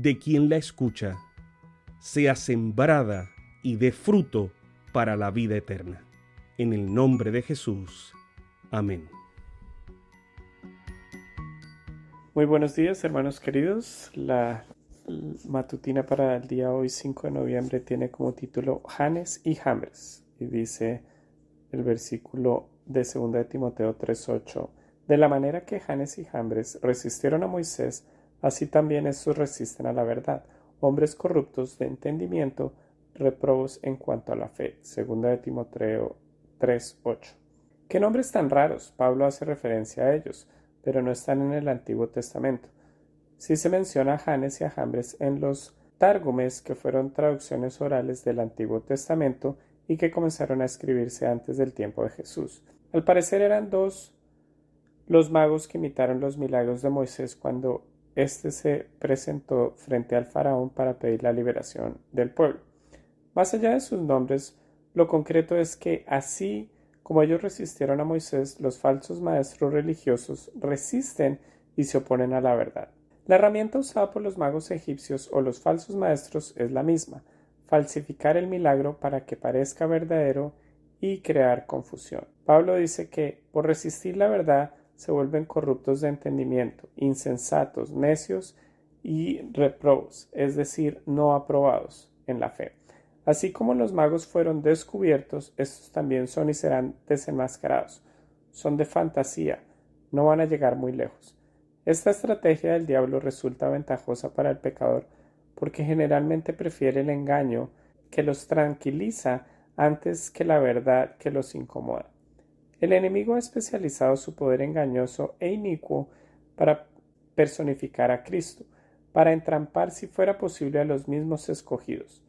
de quien la escucha, sea sembrada y dé fruto para la vida eterna. En el nombre de Jesús. Amén. Muy buenos días, hermanos queridos. La matutina para el día hoy, 5 de noviembre, tiene como título Janes y Jambres. Y dice el versículo de 2 de Timoteo 3:8. De la manera que Janes y Jambres resistieron a Moisés, así también estos resisten a la verdad, hombres corruptos de entendimiento, reprobos en cuanto a la fe. 2 de Timoteo 3:8. ¿Qué nombres tan raros? Pablo hace referencia a ellos, pero no están en el Antiguo Testamento. Sí se menciona a Janes y a Jambres en los Tárgumes, que fueron traducciones orales del Antiguo Testamento y que comenzaron a escribirse antes del tiempo de Jesús. Al parecer eran dos los magos que imitaron los milagros de Moisés cuando éste se presentó frente al faraón para pedir la liberación del pueblo. Más allá de sus nombres, lo concreto es que así como ellos resistieron a Moisés, los falsos maestros religiosos resisten y se oponen a la verdad. La herramienta usada por los magos egipcios o los falsos maestros es la misma, falsificar el milagro para que parezca verdadero y crear confusión. Pablo dice que por resistir la verdad se vuelven corruptos de entendimiento, insensatos, necios y reprobos, es decir, no aprobados en la fe. Así como los magos fueron descubiertos, estos también son y serán desenmascarados. Son de fantasía, no van a llegar muy lejos. Esta estrategia del diablo resulta ventajosa para el pecador porque generalmente prefiere el engaño que los tranquiliza antes que la verdad que los incomoda. El enemigo ha especializado su poder engañoso e inicuo para personificar a Cristo, para entrampar si fuera posible a los mismos escogidos.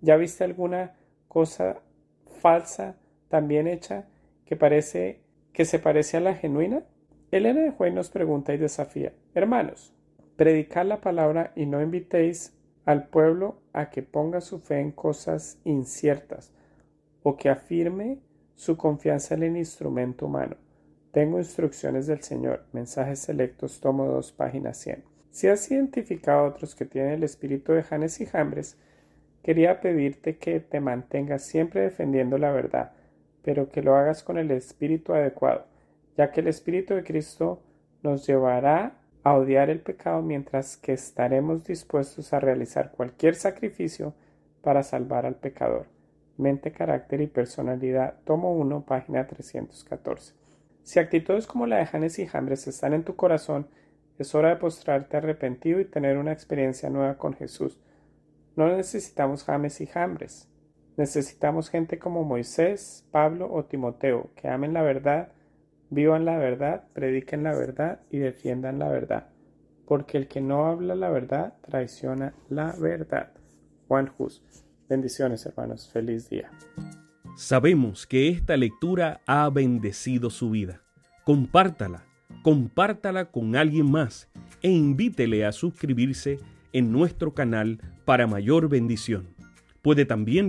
¿Ya viste alguna cosa falsa también hecha que parece que se parece a la genuina? Elena de Juez nos pregunta y desafía, hermanos, predicad la palabra y no invitéis al pueblo a que ponga su fe en cosas inciertas o que afirme su confianza en el instrumento humano. Tengo instrucciones del Señor. Mensajes selectos, tomo 2, página 100. Si has identificado a otros que tienen el espíritu de Janes y Jambres, quería pedirte que te mantengas siempre defendiendo la verdad, pero que lo hagas con el espíritu adecuado, ya que el espíritu de Cristo nos llevará a odiar el pecado mientras que estaremos dispuestos a realizar cualquier sacrificio para salvar al pecador. Mente, carácter y personalidad, tomo 1, página 314. Si actitudes como la de Janes y Jambres están en tu corazón, es hora de postrarte arrepentido y tener una experiencia nueva con Jesús. No necesitamos James y Jambres. Necesitamos gente como Moisés, Pablo o Timoteo, que amen la verdad Vivan la verdad, prediquen la verdad y defiendan la verdad, porque el que no habla la verdad traiciona la verdad. Juan Hus. Bendiciones, hermanos. Feliz día. Sabemos que esta lectura ha bendecido su vida. Compártala, compártala con alguien más e invítele a suscribirse en nuestro canal para mayor bendición. Puede también